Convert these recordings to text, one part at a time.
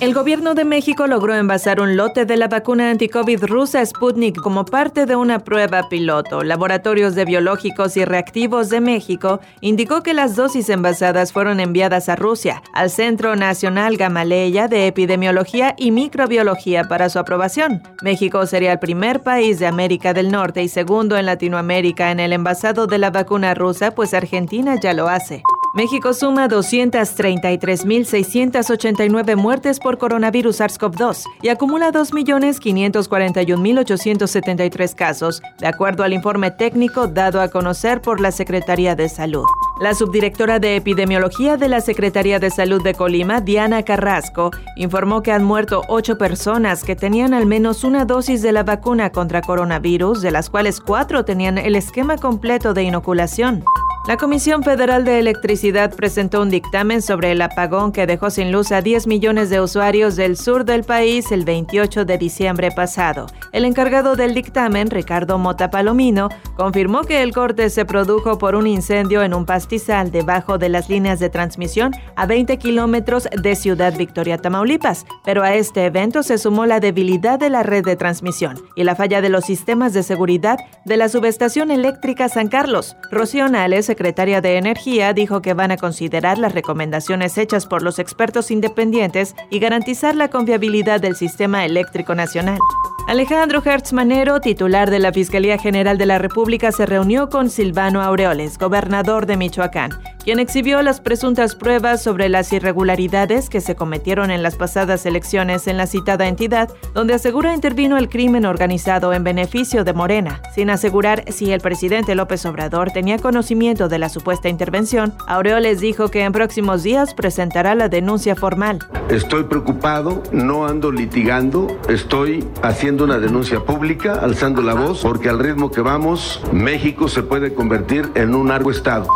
El gobierno de México logró envasar un lote de la vacuna anti-COVID rusa Sputnik como parte de una prueba piloto. Laboratorios de Biológicos y Reactivos de México indicó que las dosis envasadas fueron enviadas a Rusia, al Centro Nacional Gamaleya de Epidemiología y Microbiología para su aprobación. México sería el primer país de América del Norte y segundo en Latinoamérica en el envasado de la vacuna rusa, pues Argentina ya lo hace. México suma 233.689 muertes por coronavirus SARS-CoV-2 y acumula 2.541.873 casos, de acuerdo al informe técnico dado a conocer por la Secretaría de Salud. La subdirectora de epidemiología de la Secretaría de Salud de Colima, Diana Carrasco, informó que han muerto ocho personas que tenían al menos una dosis de la vacuna contra coronavirus, de las cuales cuatro tenían el esquema completo de inoculación. La Comisión Federal de Electricidad presentó un dictamen sobre el apagón que dejó sin luz a 10 millones de usuarios del sur del país el 28 de diciembre pasado. El encargado del dictamen, Ricardo Mota Palomino, confirmó que el corte se produjo por un incendio en un pastizal debajo de las líneas de transmisión a 20 kilómetros de Ciudad Victoria, Tamaulipas, pero a este evento se sumó la debilidad de la red de transmisión y la falla de los sistemas de seguridad de la subestación eléctrica San Carlos. Rocío Nales, secretaria de Energía, dijo que van a considerar las recomendaciones hechas por los expertos independientes y garantizar la confiabilidad del sistema eléctrico nacional. Alejandro Hertz Manero, titular de la Fiscalía General de la República, se reunió con Silvano Aureoles, gobernador de Michoacán, quien exhibió las presuntas pruebas sobre las irregularidades que se cometieron en las pasadas elecciones en la citada entidad, donde asegura intervino el crimen organizado en beneficio de Morena. Sin asegurar si el presidente López Obrador tenía conocimiento de la supuesta intervención, Aureoles dijo que en próximos días presentará la denuncia formal. Estoy preocupado, no ando litigando, estoy haciendo una denuncia pública, alzando la voz, porque al ritmo que vamos, México se puede convertir en un largo estado.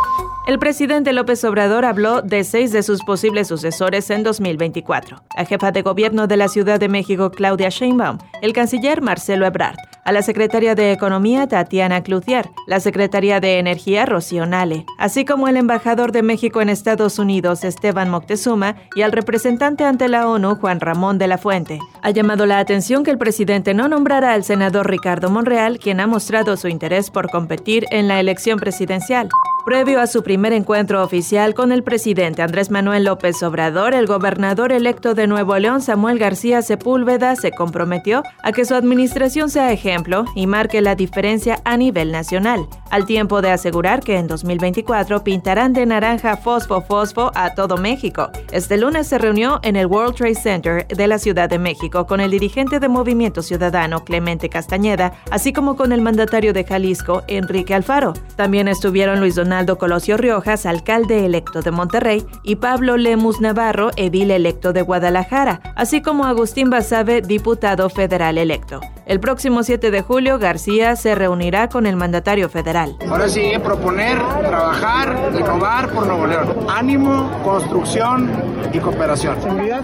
El presidente López Obrador habló de seis de sus posibles sucesores en 2024. La jefa de gobierno de la Ciudad de México, Claudia Sheinbaum, el canciller Marcelo Ebrard, a la secretaria de Economía, Tatiana Cloutier, la secretaria de Energía, Rocío Nale, así como el embajador de México en Estados Unidos, Esteban Moctezuma, y al representante ante la ONU, Juan Ramón de la Fuente. Ha llamado la atención que el presidente no nombrara al senador Ricardo Monreal, quien ha mostrado su interés por competir en la elección presidencial. Previo a su primer encuentro oficial con el presidente Andrés Manuel López Obrador, el gobernador electo de Nuevo León, Samuel García Sepúlveda, se comprometió a que su administración sea ejemplo y marque la diferencia a nivel nacional, al tiempo de asegurar que en 2024 pintarán de naranja fosfo fosfo a todo México. Este lunes se reunió en el World Trade Center de la Ciudad de México con el dirigente de Movimiento Ciudadano, Clemente Castañeda, así como con el mandatario de Jalisco, Enrique Alfaro. También estuvieron Luis Donaldo Donaldo Colosio Riojas, alcalde electo de Monterrey, y Pablo Lemus Navarro, edil electo de Guadalajara, así como Agustín Basabe, diputado federal electo. El próximo 7 de julio, García se reunirá con el mandatario federal. Ahora sí, proponer, trabajar, innovar por Nuevo León. Ánimo, construcción y cooperación. Seguridad.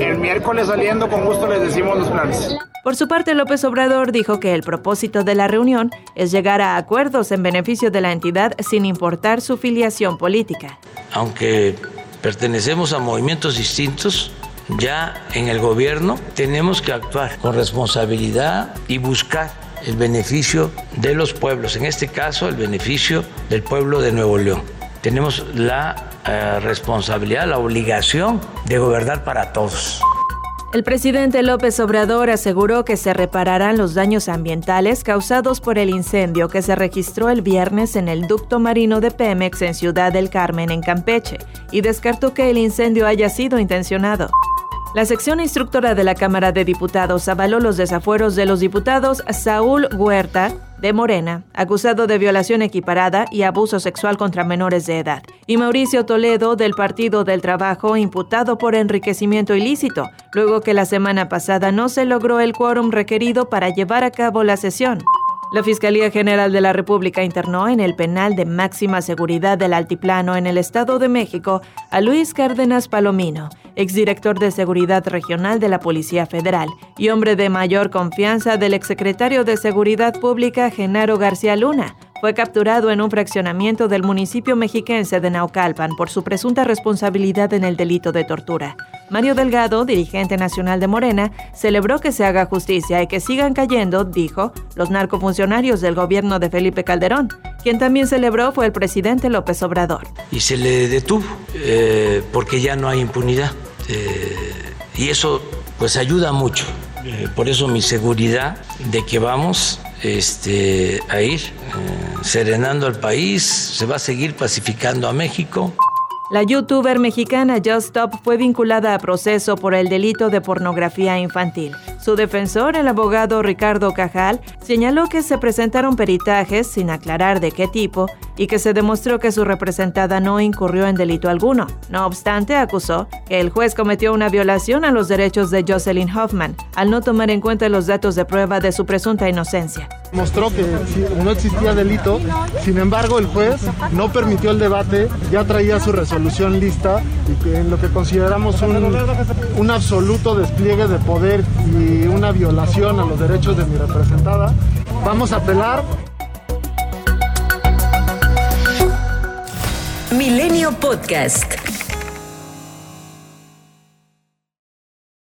El miércoles saliendo, con gusto les decimos los planes. Por su parte, López Obrador dijo que el propósito de la reunión es llegar a acuerdos en beneficio de la entidad sin importar su filiación política. Aunque pertenecemos a movimientos distintos, ya en el gobierno tenemos que actuar con responsabilidad y buscar el beneficio de los pueblos, en este caso el beneficio del pueblo de Nuevo León. Tenemos la eh, responsabilidad, la obligación de gobernar para todos. El presidente López Obrador aseguró que se repararán los daños ambientales causados por el incendio que se registró el viernes en el ducto marino de Pemex en Ciudad del Carmen, en Campeche, y descartó que el incendio haya sido intencionado. La sección instructora de la Cámara de Diputados avaló los desafueros de los diputados Saúl Huerta, de Morena, acusado de violación equiparada y abuso sexual contra menores de edad, y Mauricio Toledo del Partido del Trabajo, imputado por enriquecimiento ilícito, luego que la semana pasada no se logró el quórum requerido para llevar a cabo la sesión. La Fiscalía General de la República internó en el penal de máxima seguridad del Altiplano en el Estado de México a Luis Cárdenas Palomino, exdirector de Seguridad Regional de la Policía Federal y hombre de mayor confianza del exsecretario de Seguridad Pública Genaro García Luna fue capturado en un fraccionamiento del municipio mexiquense de Naucalpan por su presunta responsabilidad en el delito de tortura. Mario Delgado, dirigente nacional de Morena, celebró que se haga justicia y que sigan cayendo, dijo, los narcofuncionarios del gobierno de Felipe Calderón. Quien también celebró fue el presidente López Obrador. Y se le detuvo eh, porque ya no hay impunidad. Eh, y eso pues ayuda mucho. Eh, por eso mi seguridad de que vamos este, a ir serenando al país, se va a seguir pacificando a México. La youtuber mexicana Just Stop fue vinculada a proceso por el delito de pornografía infantil. Su defensor, el abogado Ricardo Cajal, señaló que se presentaron peritajes sin aclarar de qué tipo y que se demostró que su representada no incurrió en delito alguno. No obstante, acusó que el juez cometió una violación a los derechos de Jocelyn Hoffman al no tomar en cuenta los datos de prueba de su presunta inocencia mostró que no existía delito, sin embargo el juez no permitió el debate, ya traía su resolución lista y que en lo que consideramos un, un absoluto despliegue de poder una violación a los derechos de mi representada, vamos a apelar. Milenio Podcast.